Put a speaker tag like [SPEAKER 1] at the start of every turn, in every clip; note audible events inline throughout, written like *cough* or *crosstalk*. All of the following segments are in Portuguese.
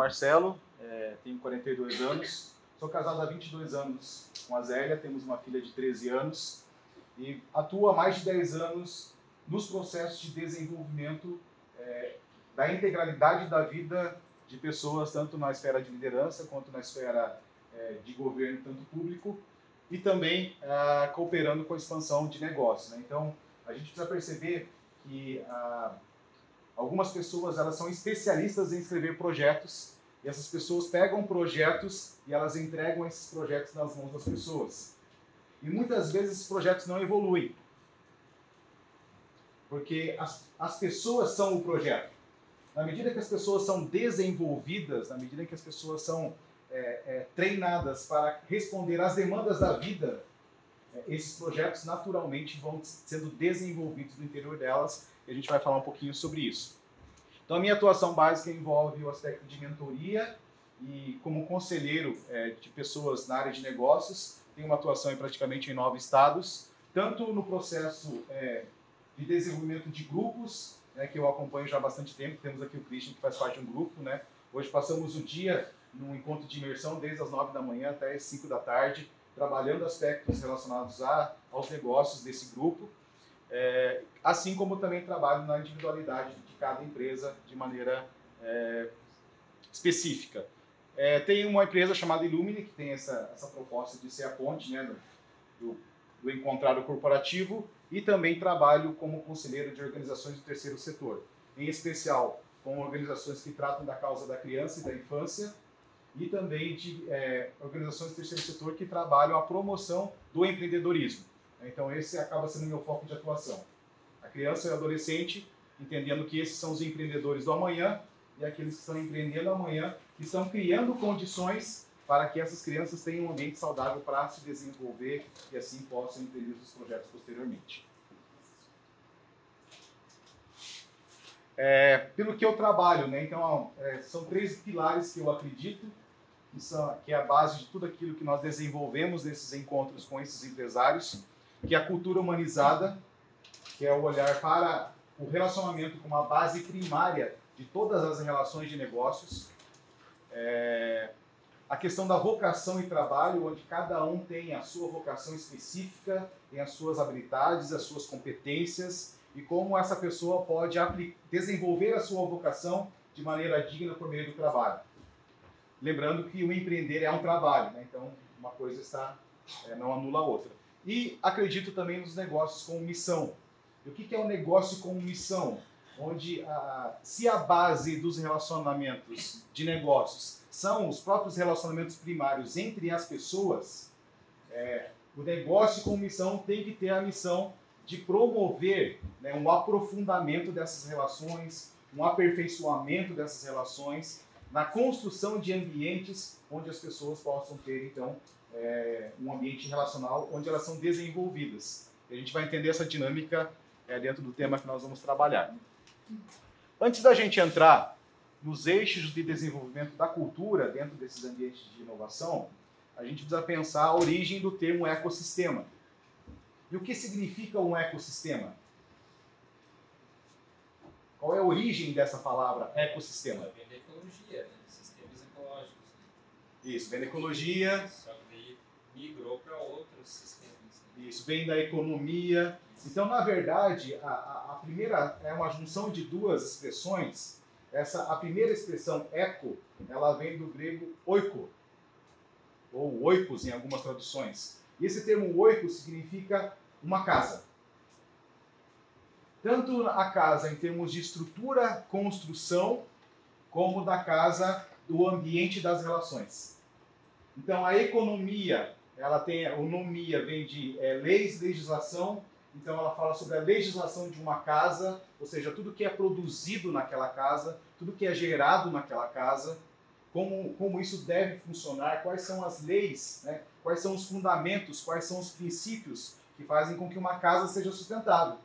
[SPEAKER 1] Marcelo, é, tenho 42 anos, sou casado há 22 anos com a Zélia, temos uma filha de 13 anos e atuo há mais de 10 anos nos processos de desenvolvimento é, da integralidade da vida de pessoas, tanto na esfera de liderança quanto na esfera é, de governo, tanto público, e também ah, cooperando com a expansão de negócios. Né? Então, a gente precisa perceber que ah, algumas pessoas elas são especialistas em escrever projetos e essas pessoas pegam projetos e elas entregam esses projetos nas mãos das pessoas. E muitas vezes esses projetos não evoluem. Porque as, as pessoas são o projeto. Na medida que as pessoas são desenvolvidas, na medida que as pessoas são é, é, treinadas para responder às demandas da vida, é, esses projetos naturalmente vão sendo desenvolvidos no interior delas a gente vai falar um pouquinho sobre isso. Então, a minha atuação básica envolve o aspecto de mentoria e, como conselheiro é, de pessoas na área de negócios, tenho uma atuação em praticamente em nove estados, tanto no processo é, de desenvolvimento de grupos, né, que eu acompanho já há bastante tempo. Temos aqui o Christian, que faz parte de um grupo. Né? Hoje passamos o dia num encontro de imersão desde as 9 da manhã até as 5 da tarde, trabalhando aspectos relacionados a, aos negócios desse grupo, é, assim como também trabalho na individualidade de cada empresa de maneira é, específica. É, tem uma empresa chamada Illumine, que tem essa, essa proposta de ser a ponte né, do, do encontrado corporativo, e também trabalho como conselheiro de organizações do terceiro setor, em especial com organizações que tratam da causa da criança e da infância, e também de é, organizações do terceiro setor que trabalham a promoção do empreendedorismo. Então, esse acaba sendo meu foco de atuação. A criança e o adolescente, entendendo que esses são os empreendedores do amanhã e aqueles que estão empreendendo amanhã, que estão criando condições para que essas crianças tenham um ambiente saudável para se desenvolver e assim possam empreender os projetos posteriormente. É, pelo que eu trabalho, né? Então, é, são três pilares que eu acredito que, são, que é a base de tudo aquilo que nós desenvolvemos nesses encontros com esses empresários, que é a cultura humanizada, que é o olhar para o relacionamento como a base primária de todas as relações de negócios, é, a questão da vocação e trabalho, onde cada um tem a sua vocação específica, tem as suas habilidades, as suas competências e como essa pessoa pode desenvolver a sua vocação de maneira digna por meio do trabalho. Lembrando que o empreender é um trabalho, né? então uma coisa está é, não anula a outra. E acredito também nos negócios com missão. E o que é um negócio com missão? Onde a, se a base dos relacionamentos de negócios são os próprios relacionamentos primários entre as pessoas, é, o negócio com missão tem que ter a missão de promover né, um aprofundamento dessas relações, um aperfeiçoamento dessas relações na construção de ambientes onde as pessoas possam ter, então, é, um ambiente relacional onde elas são desenvolvidas. E a gente vai entender essa dinâmica é, dentro do tema que nós vamos trabalhar. Antes da gente entrar nos eixos de desenvolvimento da cultura dentro desses ambientes de inovação, a gente precisa pensar a origem do termo ecossistema. E o que significa um ecossistema? Qual é a origem dessa palavra ecossistema?
[SPEAKER 2] Vem da ecologia, né? sistemas ecológicos.
[SPEAKER 1] Né? Isso, vem da ecologia.
[SPEAKER 2] Migrou para outros sistemas.
[SPEAKER 1] Né? Isso, vem da economia. Então, na verdade, a, a, a, primeira é uma junção de duas expressões. Essa, a primeira expressão eco, ela vem do grego oiko, ou oikos em algumas traduções. E esse termo oikos significa uma casa tanto a casa em termos de estrutura, construção, como da casa do ambiente das relações. Então a economia, ela tem, a nomia vem de é, leis, legislação, então ela fala sobre a legislação de uma casa, ou seja, tudo que é produzido naquela casa, tudo que é gerado naquela casa, como, como isso deve funcionar, quais são as leis, né? quais são os fundamentos, quais são os princípios que fazem com que uma casa seja sustentável.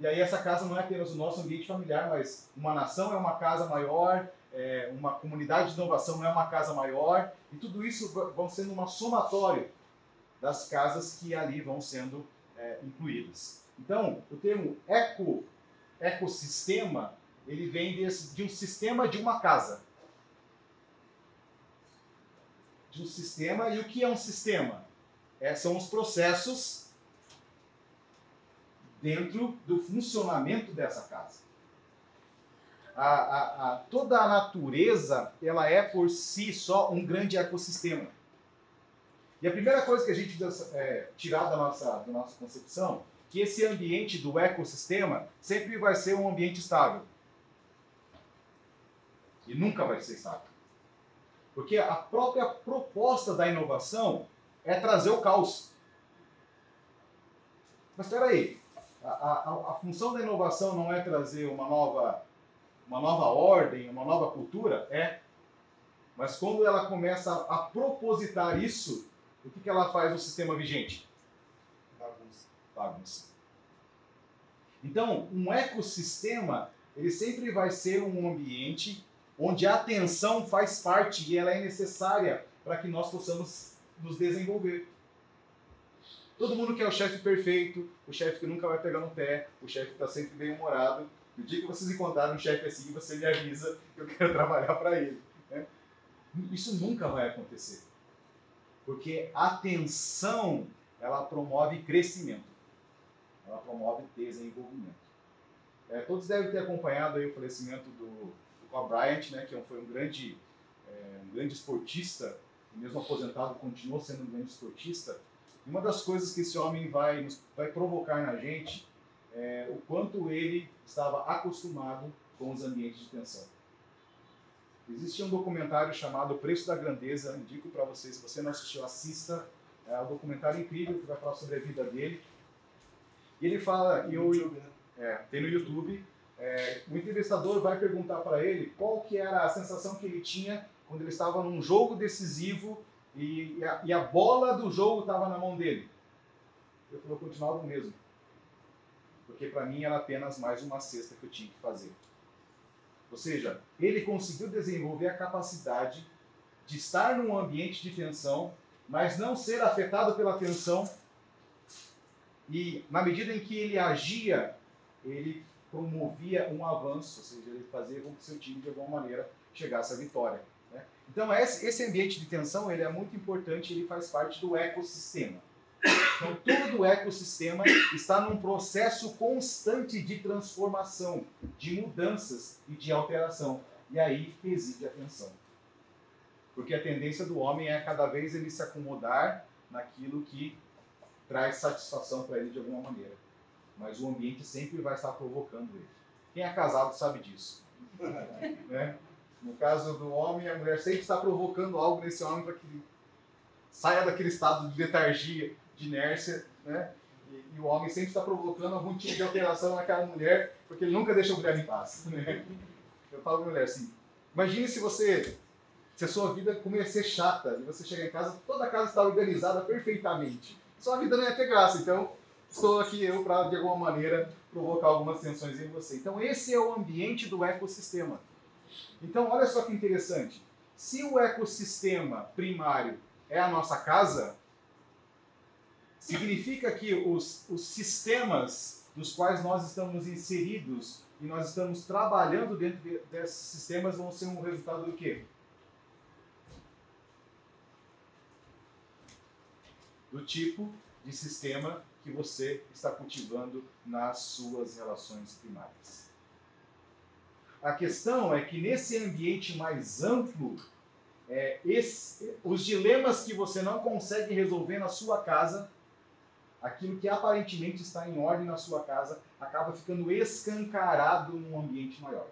[SPEAKER 1] E aí essa casa não é apenas o nosso ambiente familiar, mas uma nação é uma casa maior, é, uma comunidade de inovação não é uma casa maior, e tudo isso vão sendo uma somatória das casas que ali vão sendo é, incluídas. Então, o termo eco, ecossistema, ele vem desse, de um sistema de uma casa. de um sistema. E o que é um sistema? É, são os processos dentro do funcionamento dessa casa. A, a, a, toda a natureza ela é por si só um grande ecossistema. E a primeira coisa que a gente é, tirar da nossa, da nossa concepção que esse ambiente do ecossistema sempre vai ser um ambiente estável. E nunca vai ser estável. Porque a própria proposta da inovação é trazer o caos. Mas espera aí, a, a, a, função da inovação não é trazer uma nova, uma nova ordem, uma nova cultura? É. Mas quando ela começa a, propositar isso, o que, que ela faz no sistema vigente? Bagunça. Bagunça. Então, um ecossistema, ele sempre vai ser um ambiente onde a atenção faz parte e ela é necessária para que nós possamos nos desenvolver. Todo mundo quer o chefe perfeito, o chefe que nunca vai pegar no pé, o chefe que está sempre bem No dia que vocês encontrarem um chefe assim, você me avisa que eu quero *laughs* trabalhar para ele. Né? Isso nunca vai acontecer. Porque a atenção, ela promove crescimento. Ela promove desenvolvimento. É, todos devem ter acompanhado aí o falecimento do, do Bryant, né, que foi um grande, é, um grande esportista, e mesmo aposentado continuou sendo um grande esportista. E uma das coisas que esse homem vai, vai provocar na gente é o quanto ele estava acostumado com os ambientes de tensão. Existe um documentário chamado O Preço da Grandeza, indico para vocês, se você não assistiu, assista. É um documentário incrível que vai falar sobre a vida dele. E ele fala, e YouTube, né? é, tem no YouTube, é, o entrevistador vai perguntar para ele qual que era a sensação que ele tinha quando ele estava num jogo decisivo e, e, a, e a, bola do jogo estava na mão dele. Eu falei, eu continuava o mesmo. Porque para mim era apenas mais uma cesta que eu tinha que fazer. Ou seja, ele conseguiu desenvolver a capacidade de estar num ambiente de tensão, mas não ser afetado pela tensão. E na medida em que ele agia, ele promovia um avanço, ou seja, ele fazia com que seu time de alguma maneira chegasse à vitória. Né? Então esse ambiente de tensão ele é muito importante, ele faz parte do ecossistema. Então, todo o ecossistema está num processo constante de transformação, de mudanças e de alteração. E aí reside a tensão. Porque a tendência do homem é cada vez ele se acomodar naquilo que traz satisfação para ele de alguma maneira. Mas o ambiente sempre vai estar provocando ele. Quem é casado sabe disso. *laughs* né? No caso do homem, a mulher sempre está provocando algo nesse homem para que ele saia daquele estado de letargia de inércia, né? E, e, o homem sempre está provocando algum tipo de alteração naquela mulher, porque ele nunca deixa a mulher em paz. Né? Eu falo para a mulher assim: imagine se você, se a sua vida começar a ser chata e você chegar em casa, toda a casa está organizada perfeitamente. Sua vida não ia ter graça. Então, estou aqui eu para, de alguma maneira, provocar algumas tensões em você. Então, esse é o ambiente do ecossistema. Então, olha só que interessante. Se o ecossistema primário é a nossa casa, Significa que os, os sistemas nos quais nós estamos inseridos e nós estamos trabalhando dentro de, desses sistemas vão ser um resultado do quê? Do tipo de sistema que você está cultivando nas suas relações primárias. A questão é que nesse ambiente mais amplo, é, esse, os dilemas que você não consegue resolver na sua casa aquilo que aparentemente está em ordem na sua casa acaba ficando escancarado num ambiente maior.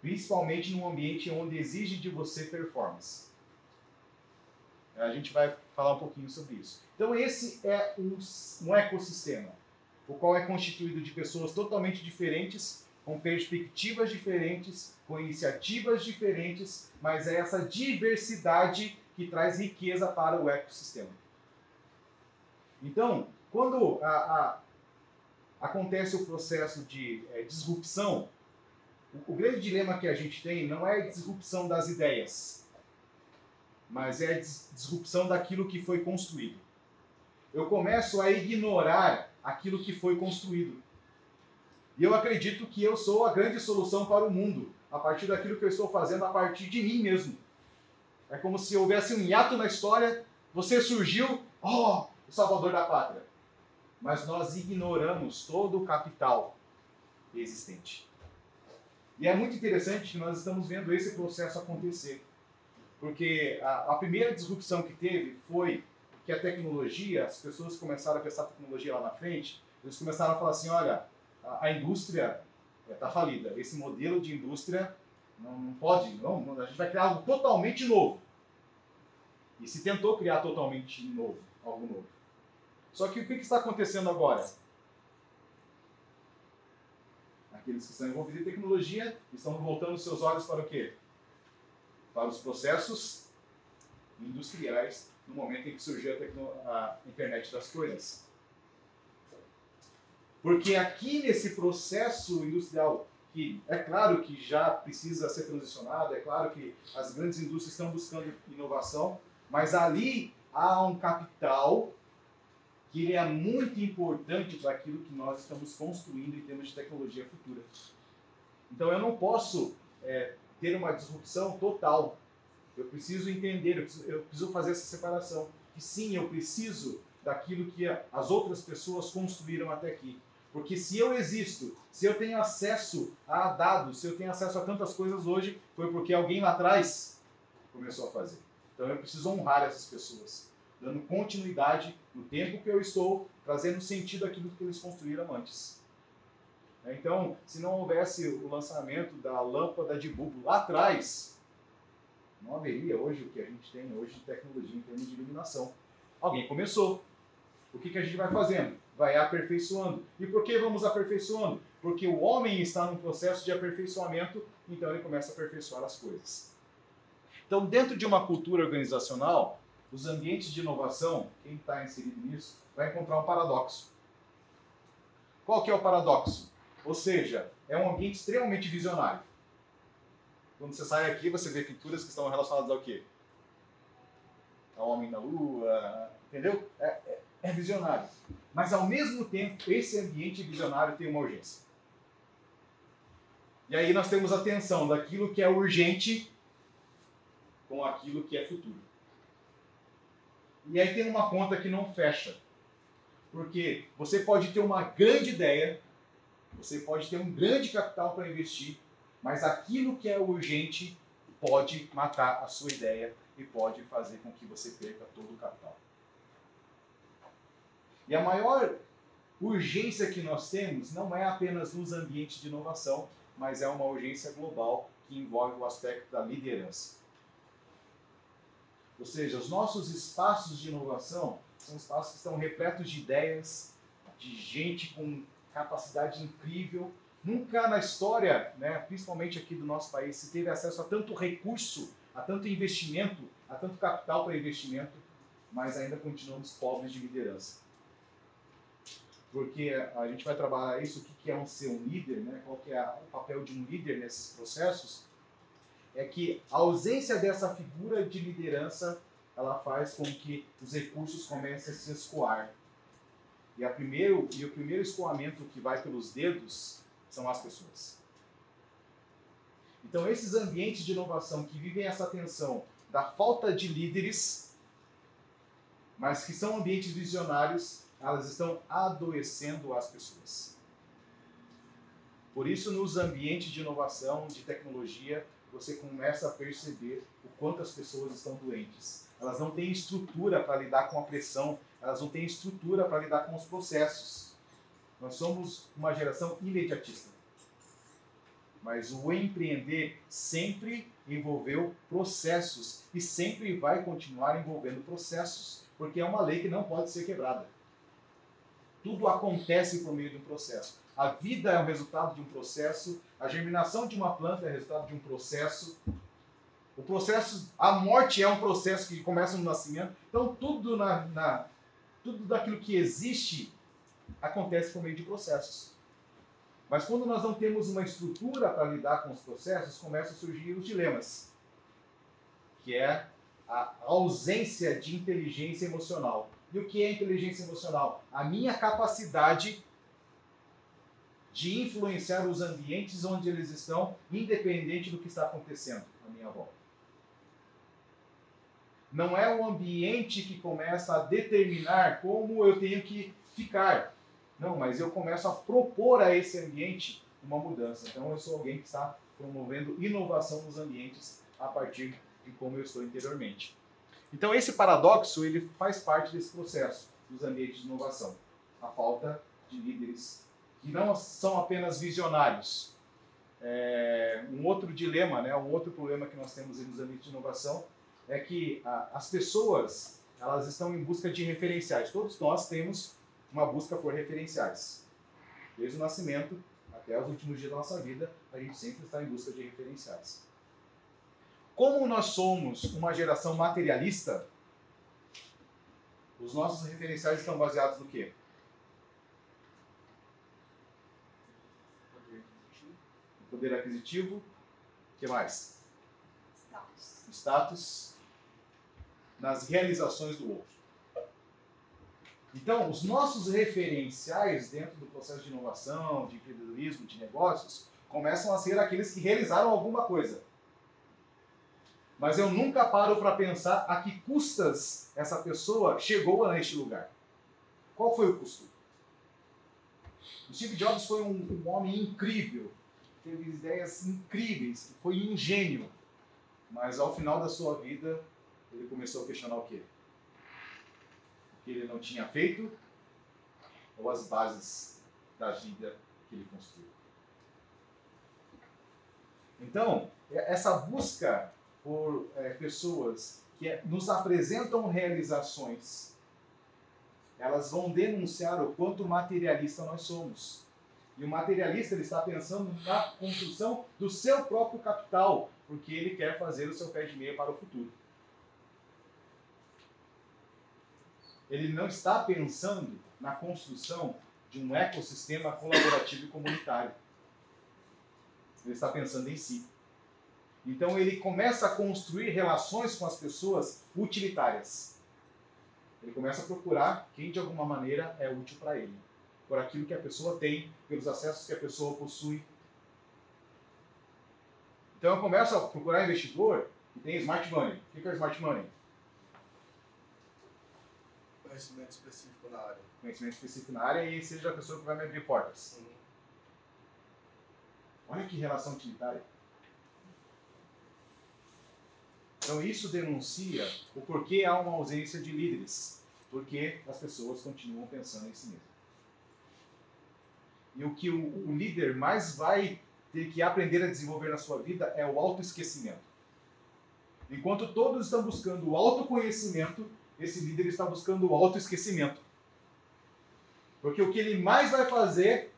[SPEAKER 1] Principalmente num ambiente onde exige de você performance. A gente vai falar um pouquinho sobre isso. Então, esse é um, um ecossistema, o qual é constituído de pessoas totalmente diferentes, com perspectivas diferentes, com iniciativas diferentes, mas é essa diversidade que traz riqueza para o ecossistema. Então, quando a, a, acontece o processo de é, disrupção, o, o, grande dilema que a gente tem não é a disrupção das ideias, mas é a disrupção daquilo que foi construído. Eu começo a ignorar aquilo que foi construído. E eu acredito que eu sou a grande solução para o mundo, a partir daquilo que eu estou fazendo a partir de mim mesmo. É como se houvesse um hiato na história, você surgiu, oh, o salvador da pátria. Mas nós ignoramos todo o capital existente. E é muito interessante que nós estamos vendo esse processo acontecer. Porque a, a primeira disrupção que teve foi que a tecnologia, as pessoas começaram a pensar a tecnologia lá na frente, eles começaram a falar assim, olha, a, a indústria está falida, esse modelo de indústria não, não pode, não, a gente vai criar algo totalmente novo. E se tentou criar totalmente novo, algo novo. Só que o que, está acontecendo agora? Aqueles que estão envolvidos em tecnologia estão voltando seus olhos para o quê? Para os processos industriais no momento em que surgiu a, a internet das coisas. Porque aqui nesse processo industrial, que é claro que já precisa ser transicionado, é claro que as grandes indústrias estão buscando inovação, mas ali há um capital que ele é muito importante para aquilo que nós estamos construindo em termos de tecnologia futura. Então eu não posso é, ter uma disrupção total. Eu preciso entender, eu preciso, eu preciso fazer essa separação. Que sim, eu preciso daquilo que as outras pessoas construíram até aqui. Porque se eu existo, se eu tenho acesso a dados, se eu tenho acesso a tantas coisas hoje, foi porque alguém lá atrás começou a fazer. Então eu preciso honrar essas pessoas, dando continuidade no tempo que eu estou, trazendo sentido àquilo que eles construíram antes. É, então, se não houvesse o lançamento da lâmpada de bulbo lá atrás, não haveria hoje o que a gente tem hoje de tecnologia em termos de iluminação. Alguém começou. O que, que a gente vai fazendo? Vai aperfeiçoando. E por que vamos aperfeiçoando? Porque o homem está num processo de aperfeiçoamento, então ele começa a aperfeiçoar as coisas. Então, dentro de uma cultura organizacional, os ambientes de inovação, quem está inserido nisso, vai encontrar um paradoxo. Qual que é o paradoxo? Ou seja, é um ambiente extremamente visionário. Quando você sai aqui, você vê pinturas que estão relacionadas ao quê? Ao homem na lua, entendeu? É, é, é visionário. Mas ao mesmo tempo, esse ambiente visionário tem uma urgência. E aí nós temos a tensão daquilo que é urgente com aquilo que é futuro. E aí tem uma conta que não fecha. Porque você pode ter uma grande ideia, você pode ter um grande capital para investir, mas aquilo que é urgente pode matar a sua ideia e pode fazer com que você perca todo o capital. E a maior urgência que nós temos não é apenas nos ambientes de inovação, mas é uma urgência global que envolve o aspecto da liderança. Ou seja, os nossos espaços de inovação são espaços que estão repletos de ideias, de gente com capacidade incrível. Nunca na história, né, principalmente aqui do nosso país, se teve acesso a tanto recurso, a tanto investimento, a tanto capital para investimento, mas ainda continuamos pobres de liderança. Porque a gente vai trabalhar isso, o que é um ser um líder, né? qual que é o papel de um líder nesses processos, é que a ausência dessa figura de liderança ela faz com que os recursos comecem a se escoar. E, a primeiro, e o primeiro escoamento que vai pelos dedos são as pessoas. Então, esses ambientes de inovação que vivem essa tensão da falta de líderes, mas que são ambientes visionários, elas estão adoecendo as pessoas. Por isso, nos ambientes de inovação, de tecnologia, você começa a perceber o quanto as pessoas estão doentes. Elas não têm estrutura para lidar com a pressão, elas não têm estrutura para lidar com os processos. Nós somos uma geração imediatista. Mas o empreender sempre envolveu processos e sempre vai continuar envolvendo processos, porque é uma lei que não pode ser quebrada. Tudo acontece por meio de um processo. A vida é o resultado de um processo, a germinação de uma planta é resultado de um processo. O processo, a morte é um processo que começa no nascimento. Então tudo na, na tudo daquilo que existe acontece por meio de processos. Mas quando nós não temos uma estrutura para lidar com os processos, começam a surgir os dilemas, que é a ausência de inteligência emocional. E o que é inteligência emocional? A minha capacidade de influenciar os ambientes onde eles estão, independente do que está acontecendo à minha volta. Não é o ambiente que começa a determinar como eu tenho que ficar. Não, mas eu começo a propor a esse ambiente uma mudança. Então eu sou alguém que está promovendo inovação nos ambientes a partir de como eu estou interiormente. Então esse paradoxo ele faz parte desse processo dos ambientes de inovação. A falta de líderes não são apenas visionários. É, um outro dilema, né, um outro problema que nós temos nos ambientes de inovação é que a, as pessoas elas estão em busca de referenciais. Todos nós temos uma busca por referenciais. Desde o nascimento até os últimos dias da nossa vida, a gente sempre está em busca de referenciais. Como nós somos uma geração materialista, os nossos referenciais estão baseados no quê? Poder aquisitivo. O que mais?
[SPEAKER 3] Status.
[SPEAKER 1] Status. Nas realizações do outro. Então, os nossos referenciais dentro do processo de inovação, de empreendedorismo, de negócios, começam a ser aqueles que realizaram alguma coisa. Mas eu nunca paro para pensar a que custas essa pessoa chegou a este lugar. Qual foi o custo? O Steve Jobs foi um, um homem incrível, teve ideias incríveis, foi um gênio. Mas ao final da sua vida, ele começou a questionar o quê? que ele não tinha feito ou as bases da vida que ele construiu. Então, é, essa busca por é, pessoas que é, nos apresentam realizações, elas vão denunciar o quanto materialista nós somos. E o materialista ele está pensando na construção do seu próprio capital, porque ele quer fazer o seu pé de meia para o futuro. ele não está pensando na construção de um ecossistema colaborativo e comunitário. Ele está pensando em si. Então ele começa a construir relações com as pessoas utilitárias. Ele começa a procurar quem de alguma maneira é útil para ele, por aquilo que a pessoa tem, pelos acessos que a pessoa possui. Então eu começo a procurar investidor que tem smart money. O que é smart money?
[SPEAKER 4] conhecimento específico na área.
[SPEAKER 1] Conhecimento específico na área e seja a pessoa que vai me abrir portas. Uhum. Olha que relação utilitária. Então isso denuncia o porquê há uma ausência de líderes, porque as pessoas continuam pensando em si mesmas. E o que o, o líder mais vai ter que aprender a desenvolver na sua vida é o autoesquecimento. Enquanto todos estão buscando o autoconhecimento, esse líder está buscando o autoesquecimento. Porque o que ele mais vai fazer,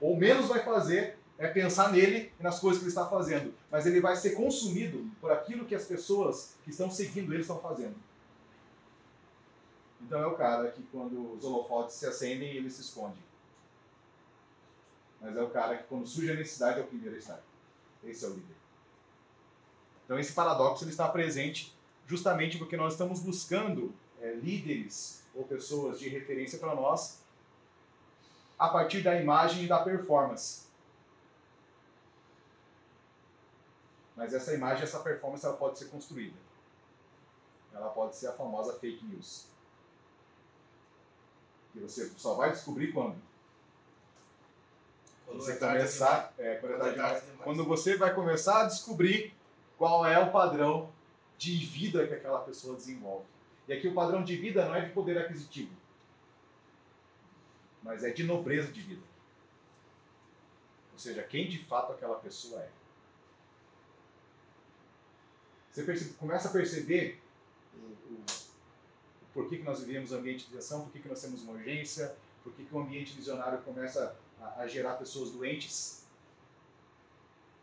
[SPEAKER 1] ou menos vai fazer, é pensar nele e nas coisas que ele está fazendo. Mas ele vai ser consumido por aquilo que as pessoas que estão seguindo ele estão fazendo. Então é o cara que quando os holofotes se acendem, ele se esconde. Mas é o cara que quando surge a necessidade é o primeiro a estar. Esse é o líder. Então esse paradoxo ele está presente justamente porque nós estamos buscando é, líderes ou pessoas de referência para nós a partir da imagem e da performance. Mas essa imagem, essa performance, ela pode ser construída. Ela pode ser a famosa fake news. Que você só vai descobrir quando? Quando você é começar, é, quando você vai começar a descobrir qual é o padrão de vida que aquela pessoa desenvolve. E aqui o padrão de vida não é de poder aquisitivo, mas é de nobreza de vida. Ou seja, quem de fato aquela pessoa é. Você percebe, começa a perceber o, o, o porquê que nós vivemos ambiente de ação, por que nós temos uma urgência, por que o ambiente visionário começa a, a gerar pessoas doentes.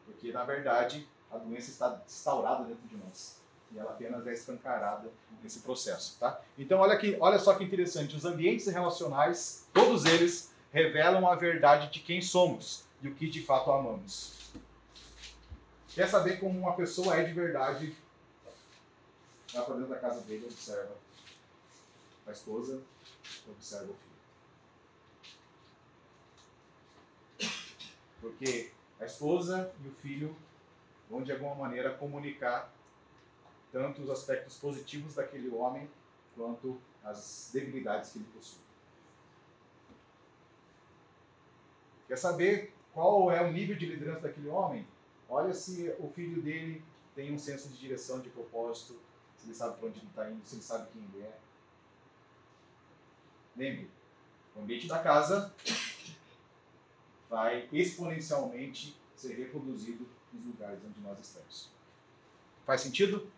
[SPEAKER 1] Porque, na verdade, a doença está instaurada dentro de nós e ela apenas é escancarada nesse processo, tá? Então olha aqui, olha só que interessante, os ambientes relacionais, todos eles revelam a verdade de quem somos e o que de fato amamos. Quer saber como uma pessoa é de verdade? Vai para dentro da casa dele, observa a esposa, observa o filho. Porque a esposa e o filho vão de alguma maneira comunicar tanto os aspectos positivos daquele homem quanto as debilidades que ele possui. Quer saber qual é o nível de liderança daquele homem? Olha se o filho dele tem um senso de direção, de propósito, se ele sabe para onde ele está indo, se ele sabe quem ele é. Lembre, o ambiente da casa vai exponencialmente ser reproduzido nos lugares onde nós estamos. Faz sentido?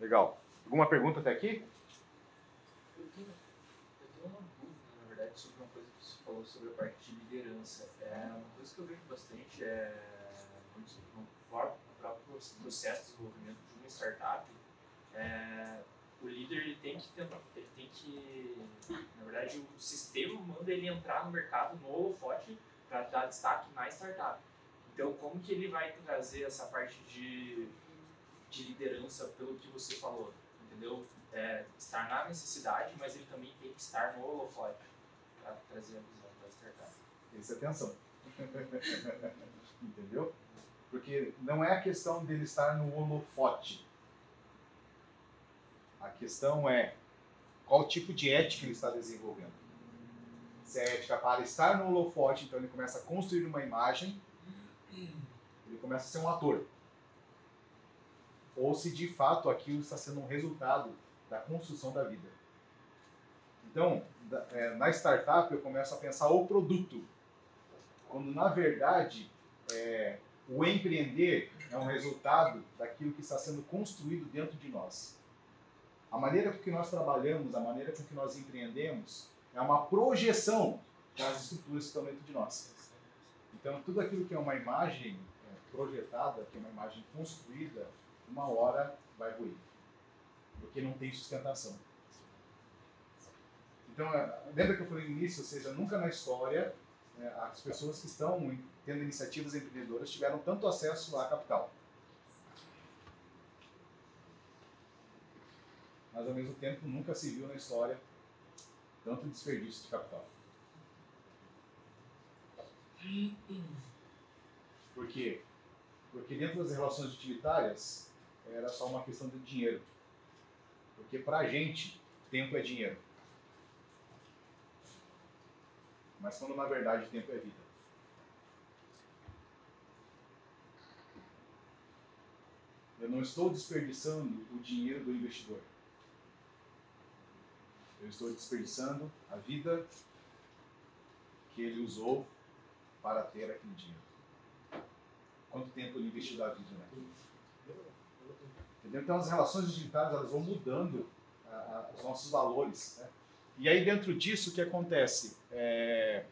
[SPEAKER 1] Legal. Alguma pergunta até aqui?
[SPEAKER 3] Eu tenho, eu tenho uma dúvida, na verdade, sobre uma coisa que você falou sobre a parte de liderança. É uma coisa que eu vejo bastante é no, próprio processo de desenvolvimento de uma startup. É, o líder ele tem que tentar, ele tem que, na verdade, o sistema manda ele entrar no mercado no holofote para dar destaque na startup. Então, como que ele vai trazer essa parte de, de liderança pelo que você falou, entendeu? É, estar na necessidade, mas ele também tem que estar no holofote para trazer a visão da startup.
[SPEAKER 1] Preste atenção. *laughs* Entendeu? Porque não é a questão dele estar no holofote. A questão é qual tipo de ética ele está desenvolvendo. Se é ética para estar no holofote, então ele começa a construir uma imagem, ele começa a ser um ator. Ou se de fato aquilo está sendo um resultado da construção da vida. Então, é, na startup eu começo a pensar o produto, quando na verdade é, o empreender é um resultado daquilo que está sendo construído dentro de nós. A maneira com que nós trabalhamos, a maneira com que nós empreendemos, é uma projeção das estruturas que estão dentro de nós. Então, tudo aquilo que é uma imagem é, projetada, que é uma imagem construída, uma hora vai ruir, porque não tem sustentação. Então, é, lembra que eu falei no início, ou seja, nunca na história é, as pessoas que estão tendo iniciativas empreendedoras tiveram tanto acesso à capital. Mas ao mesmo tempo nunca se viu na história tanto desperdício de capital. Por quê? Porque dentro das relações utilitárias era só uma questão de dinheiro. Porque para a gente, tempo é dinheiro. Mas quando na verdade tempo é vida. Eu não estou desperdiçando o dinheiro do investidor. Eu estou desperdiçando a vida que ele usou para ter aquele dinheiro. Quanto tempo ele investiu da vida naquilo? Entendeu? Então as relações digitais elas vão mudando a, a, os nossos valores. Né? E aí dentro disso o que acontece? É,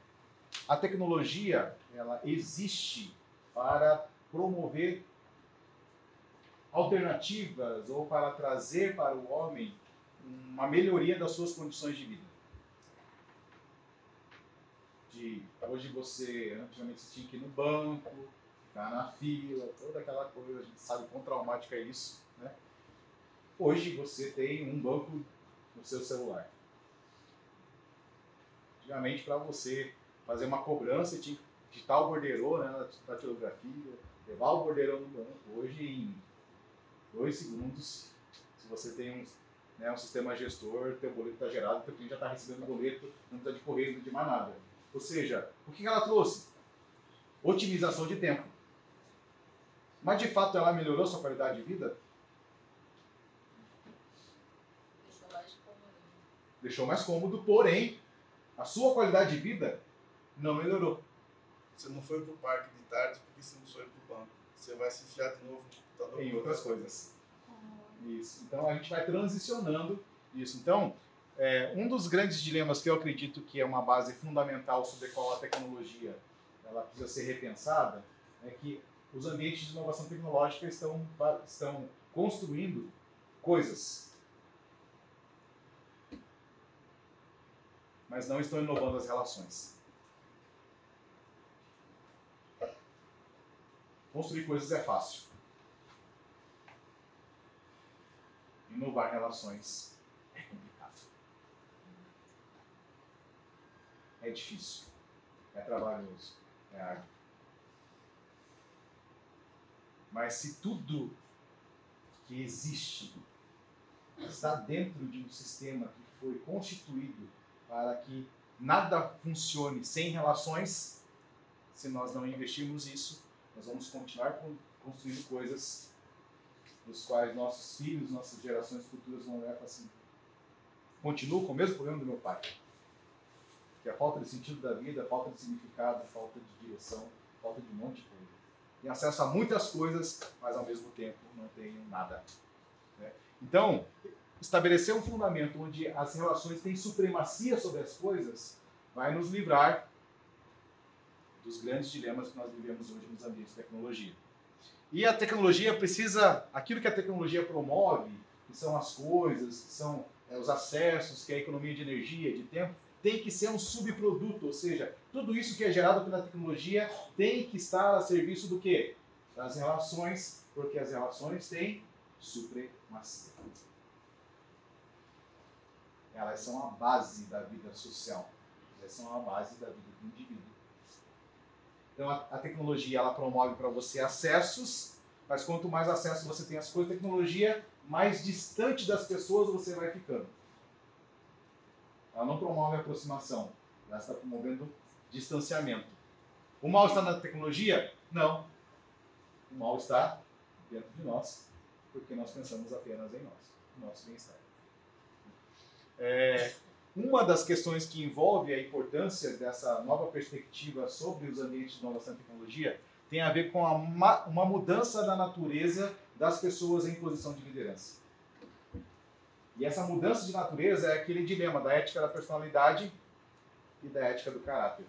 [SPEAKER 1] a tecnologia ela existe para promover alternativas ou para trazer para o homem uma melhoria das suas condições de vida. De hoje você, antigamente você tinha que ir no banco, ficar na fila, toda aquela coisa, a gente sabe quão traumática é isso, né? Hoje você tem um banco no seu celular. Antigamente para você fazer uma cobrança, tinha que digitar o borderô né, na datilografia, levar o borderô no banco. Hoje, em dois segundos, se você tem um, né, um sistema gestor, teu boleto está gerado, teu cliente já está recebendo o boleto, não precisa de correio, de mais nada. Ou seja, o que ela trouxe? Otimização de tempo. Mas de fato ela melhorou sua qualidade de vida?
[SPEAKER 5] Deixou mais cômodo.
[SPEAKER 1] Deixou mais cômodo, porém, a sua qualidade de vida não melhorou.
[SPEAKER 4] Você não foi pro parque de tarde porque você não foi pro banco. Você vai se enfiar de novo no computador.
[SPEAKER 1] Em outras coisas. Isso. Então a gente vai transicionando isso. Então, é, um dos grandes dilemas que eu acredito que é uma base fundamental sobre a qual a tecnologia ela precisa ser repensada é que os ambientes de inovação tecnológica estão, estão construindo coisas, mas não estão inovando as relações. Construir coisas é fácil. Inovar relações é complicado. É difícil. É trabalhoso. É árduo. Mas se tudo que existe, está dentro de um sistema que foi constituído para que nada funcione sem relações, se nós não investirmos isso, nós vamos continuar con- construindo coisas dos quais nossos filhos, nossas gerações futuras vão olhar e falar assim, continuo com o mesmo problema do meu pai. Que é a falta de sentido da vida, a falta de significado, a falta de direção, a falta de um monte de coisa. Tem acesso a muitas coisas, mas ao mesmo tempo não tem nada. né? Então, estabelecer um fundamento onde as relações têm supremacia sobre as coisas vai nos livrar dos grandes dilemas que nós vivemos hoje nos ambientes de tecnologia. E a tecnologia precisa, aquilo que a tecnologia promove, que são as coisas, que são é, os acessos, que é a economia de energia, de tempo, tem que ser um subproduto, ou seja, tudo isso que é gerado pela tecnologia tem que estar a serviço do quê? Das relações, porque as relações têm supremacia. Elas são a base da vida social. Elas são a base da vida do indivíduo. Então a, a tecnologia ela promove para você acessos, mas quanto mais acesso você tem às coisas, tecnologia mais distante das pessoas você vai ficando. Ela não promove aproximação, ela está promovendo distanciamento. O mal está na tecnologia? Não. O mal está dentro de nós, porque nós pensamos apenas em nós, no nosso bem-estar. É, uma das questões que envolve a importância dessa nova perspectiva sobre os ambientes de inovação e tecnologia tem a ver com a ma- uma mudança da natureza das pessoas em posição de liderança. E essa mudança de natureza é aquele dilema da ética da personalidade e da ética do caráter.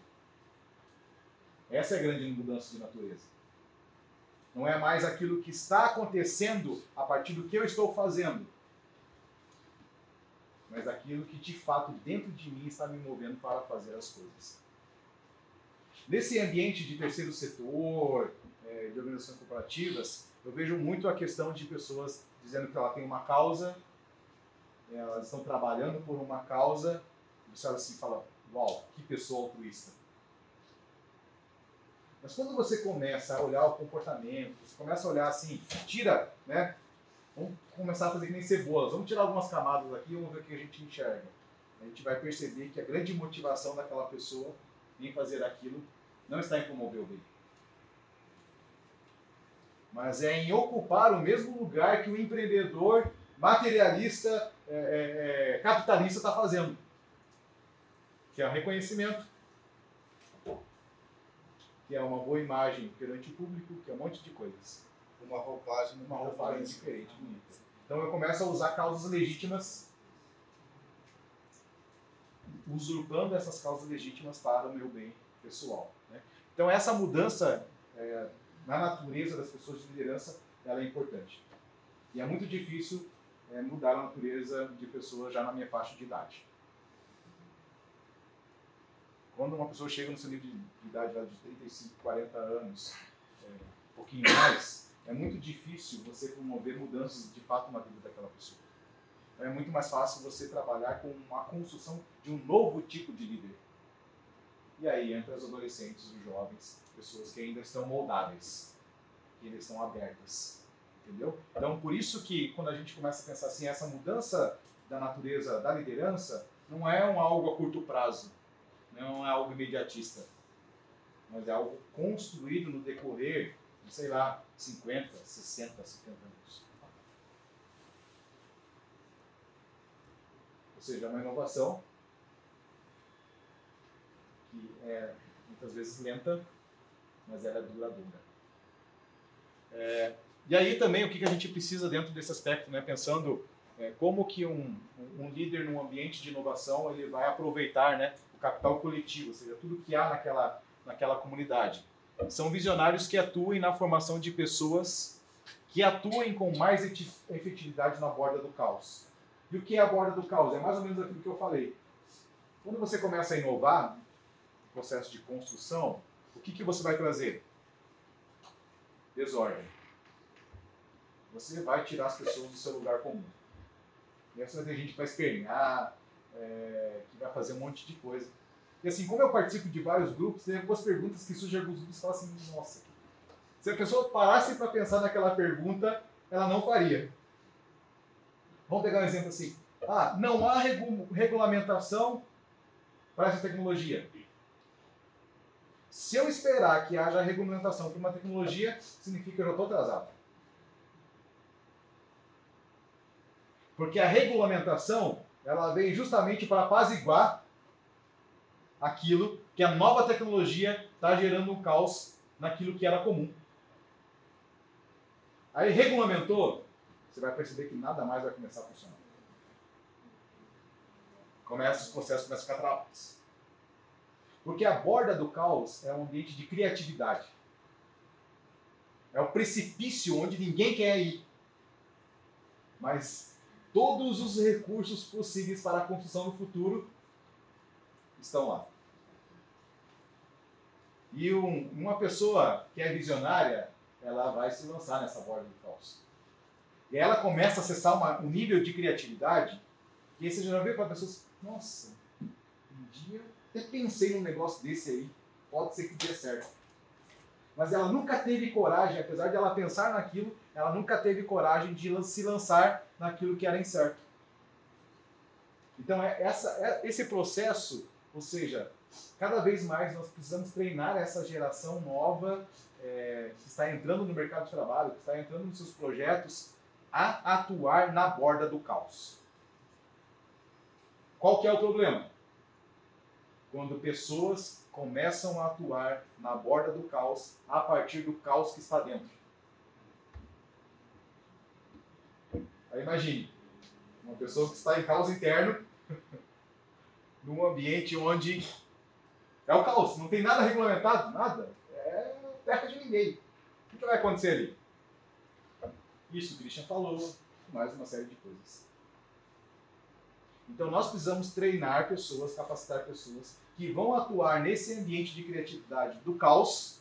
[SPEAKER 1] Essa é a grande mudança de natureza. Não é mais aquilo que está acontecendo a partir do que eu estou fazendo, mas aquilo que de fato dentro de mim está me movendo para fazer as coisas. Nesse ambiente de terceiro setor, eh, de organizações cooperativas, eu vejo muito a questão de pessoas dizendo que ela tem uma causa, elas estão trabalhando por uma causa, e você olha assim fala, uau, que pessoa altruísta. Mas quando você começa a olhar o comportamento, você começa a olhar assim, tira, né? Vamos começar a fazer que nem cebolas. Vamos tirar algumas camadas aqui e vamos ver o que a gente enxerga. A gente vai perceber que a grande motivação daquela pessoa em fazer aquilo não está em promover o bem. Mas é em ocupar o mesmo lugar que o empreendedor materialista, é, é, é, capitalista está fazendo. Que é o reconhecimento. Que é uma boa imagem perante o público, que é um monte de coisas
[SPEAKER 4] Uma roupagem,
[SPEAKER 1] uma roupagem diferente, bonita. Então eu começo a usar causas legítimas, usurpando essas causas legítimas para o meu bem pessoal. né? Então essa mudança é, na natureza das pessoas de liderança, ela é importante. E é muito difícil é, mudar a natureza de pessoas já na minha faixa de idade. Quando uma pessoa chega no seu nível de de idade de 35, 40 anos, é, um pouquinho mais, é muito difícil você promover mudanças de fato na vida daquela pessoa. É muito mais fácil você trabalhar com a construção de um novo tipo de líder. E aí entra os adolescentes, os jovens, pessoas que ainda estão moldáveis, que ainda estão abertas. Entendeu? Então, por isso que quando a gente começa a pensar assim, essa mudança da natureza da liderança não é um algo a curto prazo, não é algo imediatista, mas é algo construído no decorrer de, sei lá, 50, 60, 70 anos. Ou seja, é uma inovação que é muitas vezes lenta, mas ela é duradoura. É, e aí também o que a gente precisa dentro desse aspecto, né? pensando é, como que um, um líder num ambiente de inovação ele vai aproveitar né, o capital coletivo, ou seja, tudo que há naquela, naquela comunidade. São visionários que atuem na formação de pessoas que atuem com mais eti- efetividade na borda do caos. E o que é a borda do caos? É mais ou menos aquilo que eu falei. Quando você começa a inovar, no processo de construção, o que, que você vai trazer? Desordem. Você vai tirar as pessoas do seu lugar comum. E você vai ter gente que vai espernear, é, que vai fazer um monte de coisa. E assim, como eu participo de vários grupos, tem algumas perguntas que surgem em alguns grupos e falam assim, nossa, se a pessoa parasse para pensar naquela pergunta, ela não faria. Vamos pegar um exemplo assim. Ah, não há regu- regulamentação para essa tecnologia. Se eu esperar que haja regulamentação para uma tecnologia, significa que eu estou atrasado. Porque a regulamentação, ela vem justamente para apaziguar aquilo que a nova tecnologia está gerando um caos naquilo que era comum. Aí regulamentou, você vai perceber que nada mais vai começar a funcionar. Começa, os processos começam a ficar travados. Porque a borda do caos é um ambiente de criatividade. É o precipício onde ninguém quer ir. Mas todos os recursos possíveis para a construção do futuro estão lá. E um- uma pessoa que é visionária, ela vai se lançar nessa borda do caos. E ela começa a acessar uma- um nível de criatividade que você já viu para pessoas, nossa, um dia até pensei num negócio desse aí, pode ser que dê certo. Mas ela nunca teve coragem, apesar de ela pensar naquilo, ela nunca teve coragem de se lançar naquilo que era incerto. Então, é essa, é esse processo, ou seja, cada vez mais nós precisamos treinar essa geração nova é, que está entrando no mercado de trabalho, que está entrando nos seus projetos, a atuar na borda do caos. Qual que é o problema? Quando pessoas começam a atuar na borda do caos a partir do caos que está dentro. Aí imagine, uma pessoa que está em caos interno, *laughs* num ambiente onde é o caos, não tem nada regulamentado, nada. É terra de ninguém. O que vai acontecer ali? Isso o Christian falou, mais uma série de coisas. Então nós precisamos treinar pessoas, capacitar pessoas que vão atuar nesse ambiente de criatividade do caos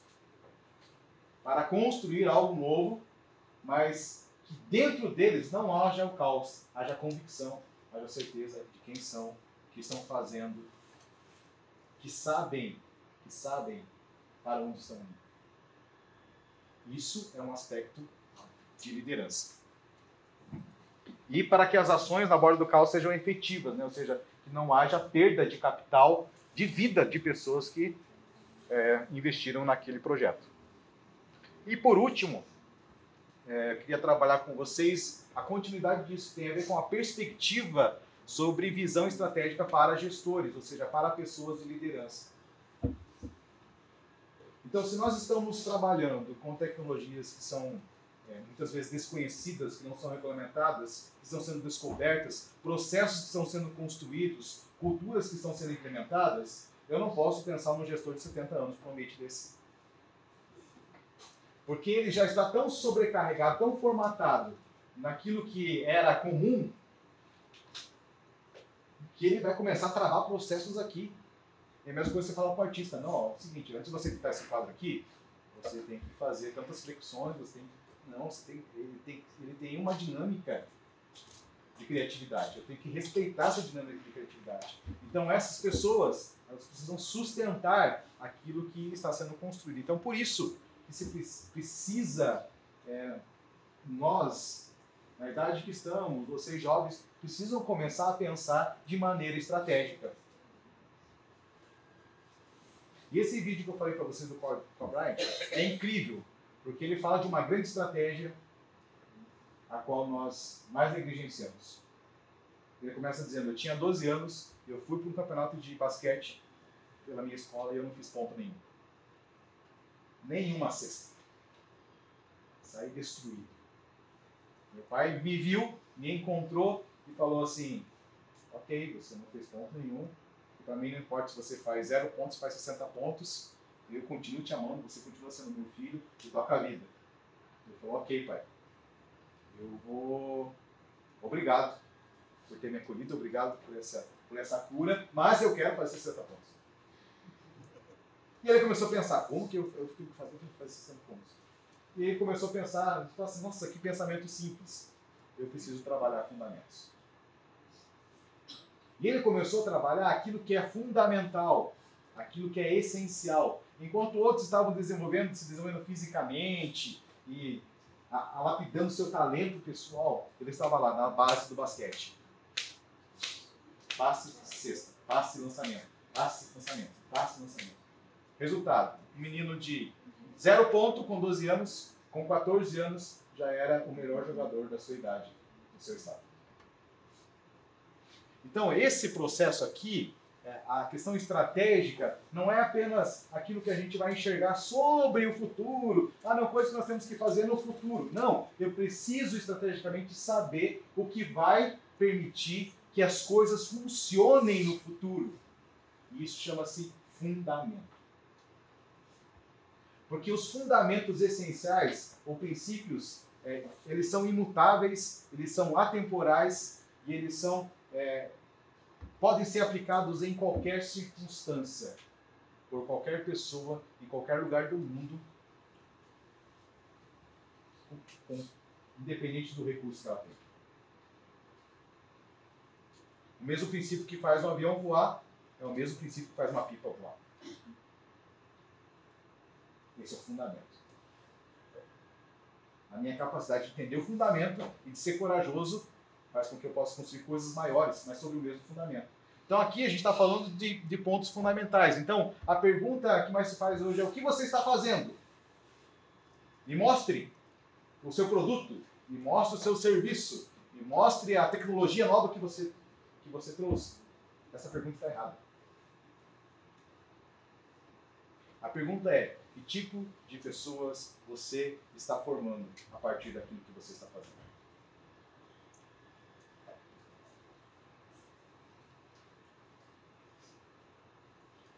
[SPEAKER 1] para construir algo novo, mas que dentro deles não haja o caos, haja convicção, haja certeza de quem são, o que estão fazendo, que sabem, que sabem para onde estão indo. Isso é um aspecto de liderança. E para que as ações na borda do caos sejam efetivas, né? ou seja, que não haja perda de capital, de vida de pessoas que é, investiram naquele projeto. E por último, é, eu queria trabalhar com vocês a continuidade disso, tem a ver com a perspectiva sobre visão estratégica para gestores, ou seja, para pessoas de liderança. Então, se nós estamos trabalhando com tecnologias que são é, muitas vezes desconhecidas, que não são regulamentadas, que estão sendo descobertas, processos que estão sendo construídos, culturas que estão sendo implementadas, eu não posso pensar num gestor de 70 anos para um ambiente desse. Porque ele já está tão sobrecarregado, tão formatado naquilo que era comum, que ele vai começar a travar processos aqui. É a mesma coisa que você fala para o artista, não, ó, é o seguinte, antes de você pintar esse quadro aqui, você tem que fazer tantas flexões, você tem que não, você tem, ele, tem, ele tem uma dinâmica de criatividade. Eu tenho que respeitar essa dinâmica de criatividade. Então, essas pessoas elas precisam sustentar aquilo que está sendo construído. Então, por isso que se pre- precisa, é, nós, na idade que estamos, vocês jovens, precisam começar a pensar de maneira estratégica. E esse vídeo que eu falei para vocês do Bryant é incrível, porque ele fala de uma grande estratégia a qual nós mais negligenciamos. Ele começa dizendo: Eu tinha 12 anos, eu fui para um campeonato de basquete pela minha escola e eu não fiz ponto nenhum. Nenhuma cesta. Saí destruído. Meu pai me viu, me encontrou e falou assim: Ok, você não fez ponto nenhum. Para mim não importa se você faz zero pontos, faz 60 pontos. Eu continuo te amando, você continua sendo meu filho e toca a vida. Ele falou: Ok, pai. Eu vou. Obrigado por ter me acolhido, obrigado por essa, por essa cura, mas eu quero fazer 60 pontos. E ele começou a pensar: como que eu, eu tenho que fazer, eu tenho que fazer 60 pontos? E ele começou a pensar: nossa, que pensamento simples. Eu preciso trabalhar fundamentos. E ele começou a trabalhar aquilo que é fundamental, aquilo que é essencial. Enquanto outros estavam desenvolvendo, se desenvolvendo fisicamente e a, a lapidando seu talento pessoal, ele estava lá na base do basquete. Passe, cesta, passe, lançamento, passe, lançamento, passe, lançamento. Resultado: um menino de zero ponto com 12 anos, com 14 anos, já era o melhor jogador da sua idade, do seu estado. Então, esse processo aqui, é, a questão estratégica, não é apenas aquilo que a gente vai enxergar sobre o futuro, ah, não, coisa que nós temos que fazer no futuro. Não, eu preciso estrategicamente saber o que vai permitir que as coisas funcionem no futuro. E isso chama-se fundamento. Porque os fundamentos essenciais, ou princípios, é, eles são imutáveis, eles são atemporais e eles são é, podem ser aplicados em qualquer circunstância, por qualquer pessoa, em qualquer lugar do mundo, independente do recurso que ela tem. O mesmo princípio que faz um avião voar é o mesmo princípio que faz uma pipa voar. Esse é o fundamento. A minha capacidade de entender o fundamento e de ser corajoso faz com que eu possa construir coisas maiores, mas sobre o mesmo fundamento. Então aqui a gente está falando de, de pontos fundamentais. Então a pergunta que mais se faz hoje é o que você está fazendo? Me mostre o seu produto, me mostre o seu serviço, me mostre a tecnologia nova que você, que você trouxe. Essa pergunta está errada. A pergunta é: que tipo de pessoas você está formando a partir daquilo que você está fazendo?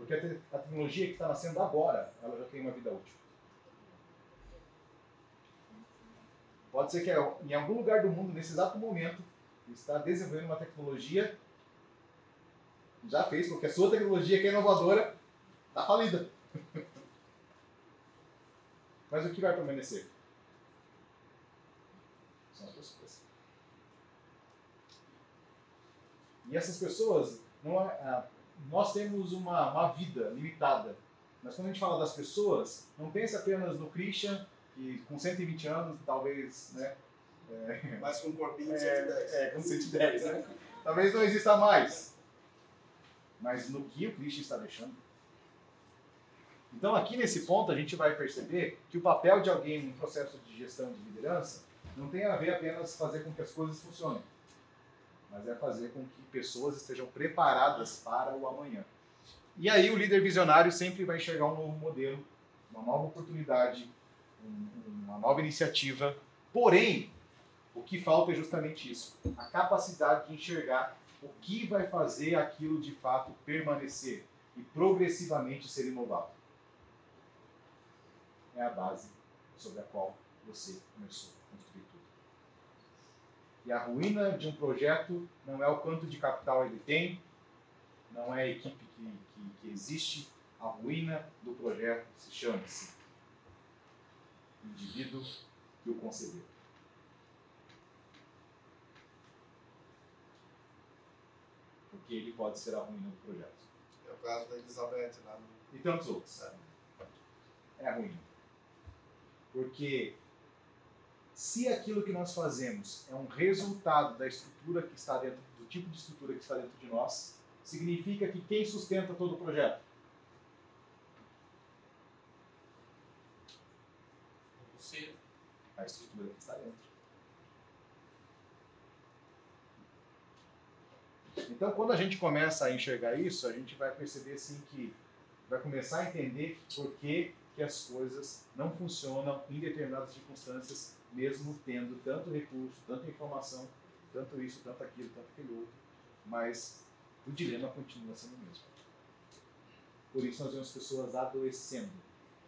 [SPEAKER 1] Porque a, te a tecnologia que está nascendo agora, ela já tem uma vida útil. Pode ser que em algum lugar do mundo, nesse exato momento, está desenvolvendo uma tecnologia, já fez, porque a sua tecnologia que é inovadora está falida. *laughs* Mas o que vai permanecer? São as pessoas. E essas pessoas, não é, nós temos uma, uma vida limitada. Mas quando a gente fala das pessoas, não pense apenas no Christian, que com 120 anos, talvez, né?
[SPEAKER 4] É, Mas com um corpinho de
[SPEAKER 1] 110. É, é, com 110, né? Talvez não exista mais. Mas no que o Christian está deixando. Então, aqui nesse ponto, a gente vai perceber que o papel de alguém no processo de gestão de liderança não tem a ver apenas fazer com que as coisas funcionem mas é fazer com que pessoas estejam preparadas para o amanhã. E aí o líder visionário sempre vai enxergar um novo modelo, uma nova oportunidade, uma nova iniciativa. Porém, o que falta é justamente isso: a capacidade de enxergar o que vai fazer aquilo de fato permanecer e progressivamente ser inovado. É a base sobre a qual você começou. E a ruína de um projeto não é o quanto de capital ele tem, não é a equipe que, que, que existe. A ruína do projeto se chama-se indivíduo que o concebeu. Porque ele pode ser a ruína do projeto.
[SPEAKER 4] É o caso da Elizabeth lá no.
[SPEAKER 1] E tantos outros. É, é a ruína. Porque se aquilo que nós fazemos é um resultado da estrutura que está dentro, do tipo de estrutura que está dentro de nós, significa que quem sustenta todo o projeto?
[SPEAKER 2] Você.
[SPEAKER 1] A estrutura que está dentro. Então, quando a gente começa a enxergar isso, a gente vai perceber assim que vai começar a entender por que, que as coisas não funcionam em determinadas circunstâncias mesmo tendo tanto recurso, tanta informação, tanto isso, tanto aquilo, tanto aquele outro, mas o dilema continua sendo o mesmo. Por isso nós vemos pessoas adoecendo,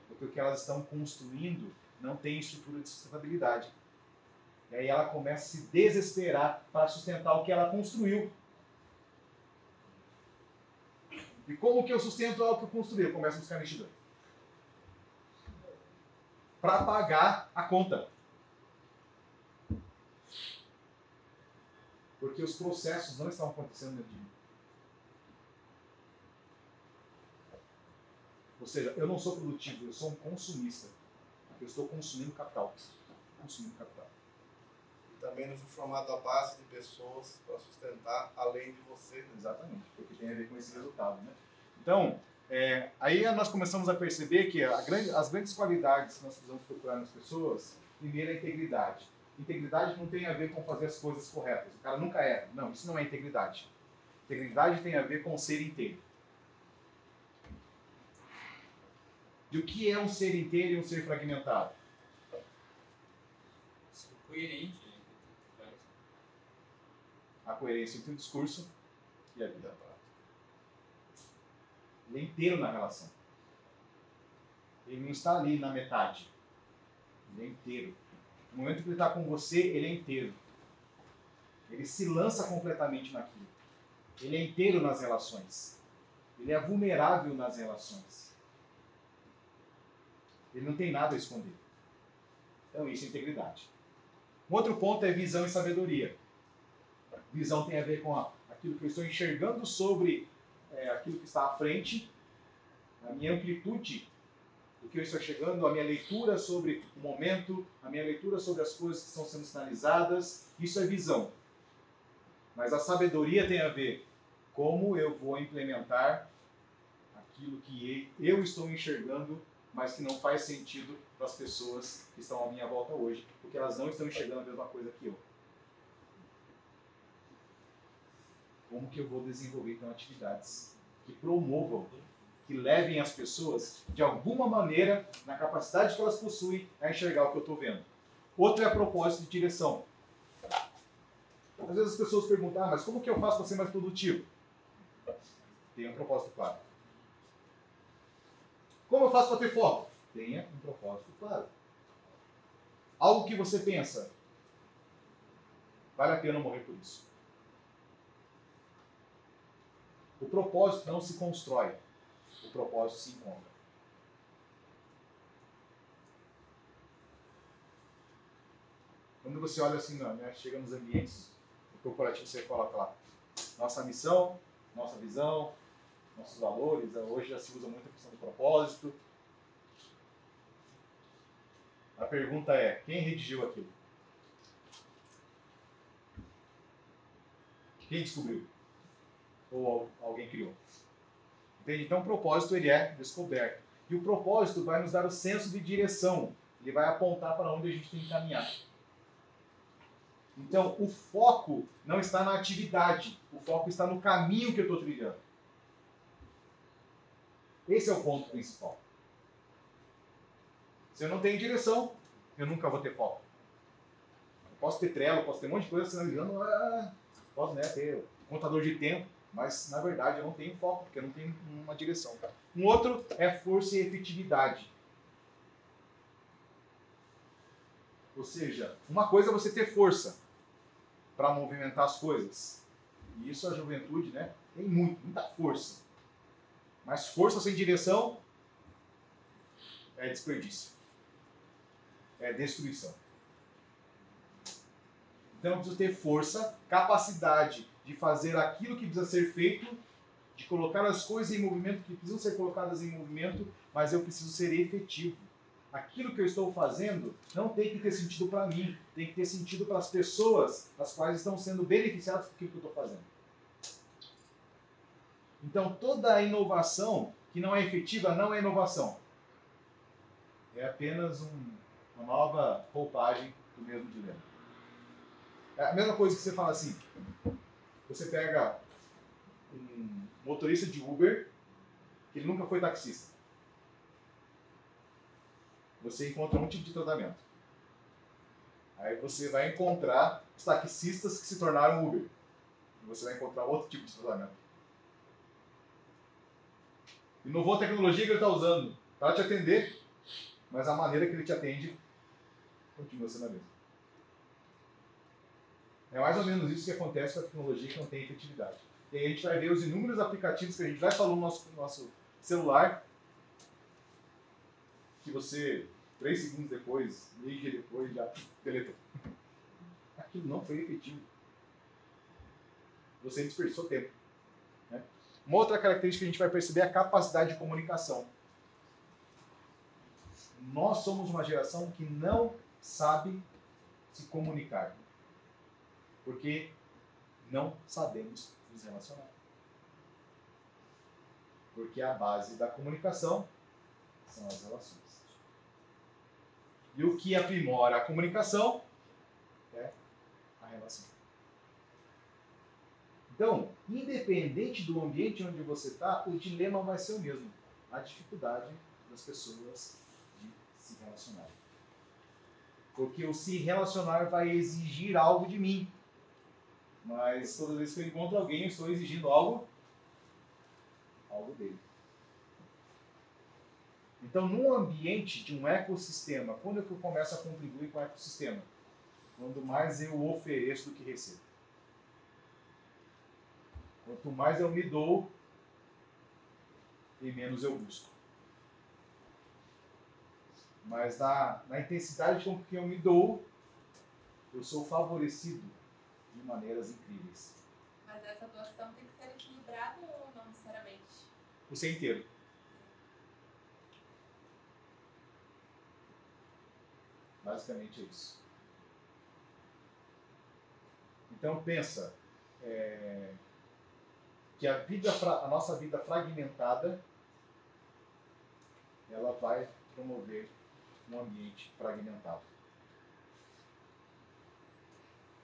[SPEAKER 1] porque o que elas estão construindo não tem estrutura de sustentabilidade. E aí ela começa a se desesperar para sustentar o que ela construiu. E como que eu sustento algo que eu construí? Eu começo a buscar investidor. Para pagar a conta. Porque os processos não estão acontecendo dentro de mim. Ou seja, eu não sou produtivo, eu sou um consumista. Eu estou consumindo capital. consumindo capital.
[SPEAKER 4] E também não foi formado a base de pessoas para sustentar além de você.
[SPEAKER 1] Exatamente, porque tem a ver com esse resultado. Né? Então, é, aí nós começamos a perceber que a grande, as grandes qualidades que nós precisamos procurar nas pessoas, primeiro é a integridade. Integridade não tem a ver com fazer as coisas corretas. O cara nunca erra. Não, isso não é integridade. Integridade tem a ver com ser inteiro. E o que é um ser inteiro e um ser fragmentado?
[SPEAKER 2] Coerente.
[SPEAKER 1] A coerência entre o discurso e a vida. Ele é inteiro na relação. Ele não está ali na metade. Ele é inteiro. No momento que ele está com você, ele é inteiro. Ele se lança completamente naquilo. Ele é inteiro nas relações. Ele é vulnerável nas relações. Ele não tem nada a esconder. Então, isso é integridade. Um outro ponto é visão e sabedoria. Visão tem a ver com aquilo que eu estou enxergando sobre é, aquilo que está à frente, a minha amplitude do que eu estou chegando, a minha leitura sobre o momento, a minha leitura sobre as coisas que estão sendo sinalizadas. Isso é visão. Mas a sabedoria tem a ver como eu vou implementar aquilo que eu estou enxergando, mas que não faz sentido para as pessoas que estão à minha volta hoje, porque elas não estão enxergando a mesma coisa que eu. Como que eu vou desenvolver então atividades que promovam, que levem as pessoas de alguma maneira na capacidade que elas possuem a enxergar o que eu estou vendo. Outro é a propósito de direção. Às vezes as pessoas perguntam, ah, mas como que eu faço para ser mais produtivo? Tenha um propósito claro. Como eu faço para ter foco? Tenha um propósito claro. Algo que você pensa, vale a pena morrer por isso. O propósito não se constrói, o propósito se encontra. Quando você olha assim, né, chega nos ambientes corporativos, você coloca lá nossa missão, nossa visão, nossos valores. Hoje já se usa muito a questão do propósito. A pergunta é: quem redigiu aquilo? Quem descobriu? Ou al- alguém criou? Entende? Então, o propósito ele é descoberto. E o propósito vai nos dar o senso de direção. Ele vai apontar para onde a gente tem que caminhar. Então, o foco não está na atividade, o foco está no caminho que eu estou trilhando. Esse é o ponto principal. Se eu não tenho direção, eu nunca vou ter foco. Eu posso ter trelo, posso ter um monte de coisa sinalizando, ah, posso né, ter contador de tempo, mas na verdade eu não tenho foco, porque eu não tenho uma direção. Um outro é força e efetividade. Ou seja, uma coisa é você ter força para movimentar as coisas. E isso a juventude né, tem muito, muita força. Mas força sem direção é desperdício. É destruição. Então eu preciso ter força, capacidade de fazer aquilo que precisa ser feito, de colocar as coisas em movimento que precisam ser colocadas em movimento, mas eu preciso ser efetivo. Aquilo que eu estou fazendo não tem que ter sentido para mim, tem que ter sentido para as pessoas as quais estão sendo beneficiadas por aquilo que eu estou fazendo. Então toda inovação que não é efetiva não é inovação. É apenas um- uma nova roupagem do mesmo dilema. É a mesma coisa que você fala assim. Você pega um motorista de Uber que nunca foi taxista. Você encontra um tipo de tratamento. Aí você vai encontrar os taxistas que se tornaram Uber. Você vai encontrar outro tipo de tratamento. Inovou a tecnologia que ele está usando para te atender, mas a maneira que ele te atende continua sendo a mesma. É mais ou menos isso que acontece com a tecnologia que não tem efetividade. E aí a gente vai ver os inúmeros aplicativos que a gente já falou no nosso, no nosso celular, que você, três segundos depois, dia depois, já deletou. Aquilo não foi efetivo. Você desperdiçou tempo. né? Uma outra característica que a gente vai perceber é a capacidade de comunicação. Nós somos uma geração que não sabe se comunicar. Porque não sabemos nos relacionar. Porque a base da comunicação são as relações. E o que aprimora a comunicação é a relação. Então, independente do ambiente onde você está, o dilema vai ser o mesmo. A dificuldade das pessoas de se relacionar. Porque o se relacionar vai exigir algo de mim. Mas todas as vezes que eu encontro alguém, eu estou exigindo algo, algo dele. Então, num ambiente de um ecossistema, quando é que eu começo a contribuir com o ecossistema? Quando mais eu ofereço do que recebo. Quanto mais eu me dou, e menos eu busco. Mas na, na intensidade com que eu me dou, eu sou favorecido maneiras incríveis.
[SPEAKER 5] Mas essa doação tem que ser equilibrada ou não necessariamente?
[SPEAKER 1] O ser inteiro. Basicamente é isso. Então pensa é, que a vida, a nossa vida fragmentada, ela vai promover um ambiente fragmentado.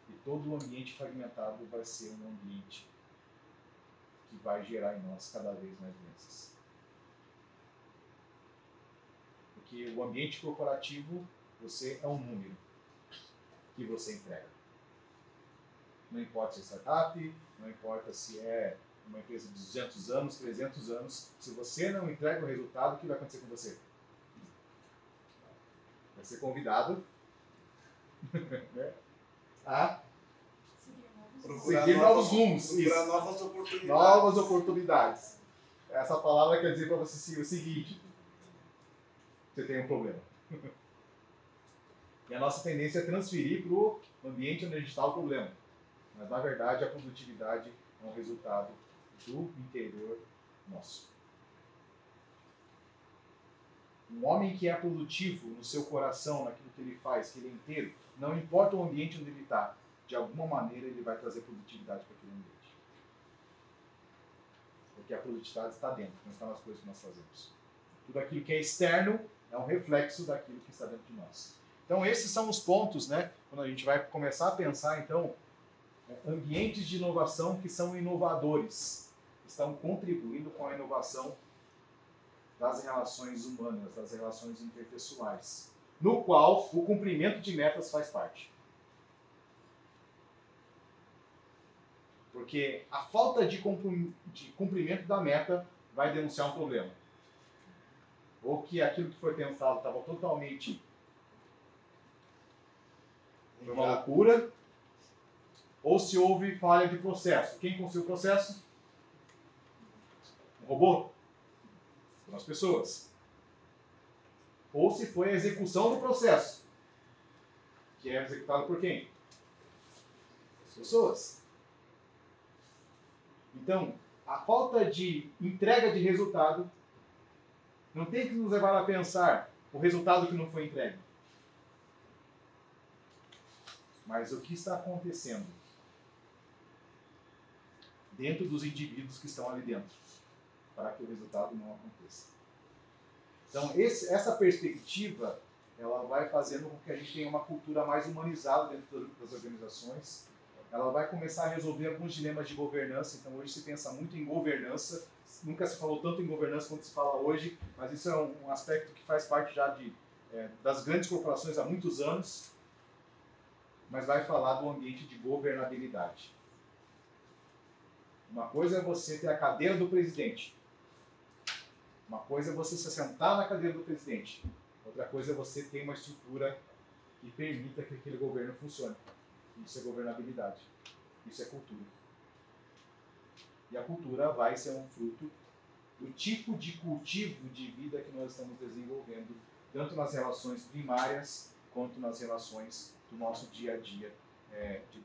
[SPEAKER 1] E todo o ambiente fragmentado vai ser um ambiente que vai gerar em nós cada vez mais doenças. Porque o ambiente corporativo, você é um número que você entrega. Não importa se é startup, não importa se é uma empresa de 200 anos, 300 anos, se você não entrega o resultado, o que vai acontecer com você? Vai ser convidado *laughs* né, a
[SPEAKER 4] Procurar
[SPEAKER 1] Seguir novos rumos,
[SPEAKER 4] Procurar novas oportunidades.
[SPEAKER 1] novas oportunidades. Essa palavra quer dizer para você seguir o seguinte: você tem um problema. E a nossa tendência é transferir para o ambiente onde a gente está o problema. Mas na verdade a produtividade é um resultado do interior nosso. Um homem que é produtivo no seu coração, naquilo que ele faz, que ele é inteiro, não importa o ambiente onde ele está, de alguma maneira ele vai trazer produtividade para aquele ambiente. Porque a produtividade está dentro, não está nas coisas que nós fazemos. Tudo aquilo que é externo é um reflexo daquilo que está dentro de nós. Então esses são os pontos, né? Quando a gente vai começar a pensar, então, é, ambientes de inovação que são inovadores, estão contribuindo com a inovação das relações humanas, das relações interpessoais, no qual o cumprimento de metas faz parte. Porque a falta de cumprim- de cumprimento da meta vai denunciar um problema. Ou que aquilo que foi pensado estava totalmente uma loucura, ou se houve falha de processo. Quem construiu o processo? Um robô? Foram as pessoas. Ou se foi a execução do processo, que é executado por quem? As pessoas. Então, a falta de entrega de resultado não tem que nos levar a pensar o resultado que não foi entregue. Mas o que está acontecendo dentro dos indivíduos que estão ali dentro, para que o resultado não aconteça. Então, esse- essa perspectiva, ela vai fazendo com que a gente tenha uma cultura mais humanizada dentro das organizações. Ela vai começar a resolver alguns dilemas de governança. Então, hoje se pensa muito em governança. Nunca se falou tanto em governança quanto se fala hoje, mas isso é um aspecto que faz parte já de, é, das grandes corporações há muitos anos. Mas vai falar do ambiente de governabilidade. Uma coisa é você ter a cadeira do presidente. Uma coisa é você se sentar na cadeira do presidente. Outra coisa é você ter uma estrutura que permita que aquele governo funcione. Isso é governabilidade. Isso é cultura. E a cultura vai ser um fruto do tipo de cultivo de vida que nós estamos desenvolvendo, tanto nas relações primárias quanto nas relações do nosso dia a dia eh, de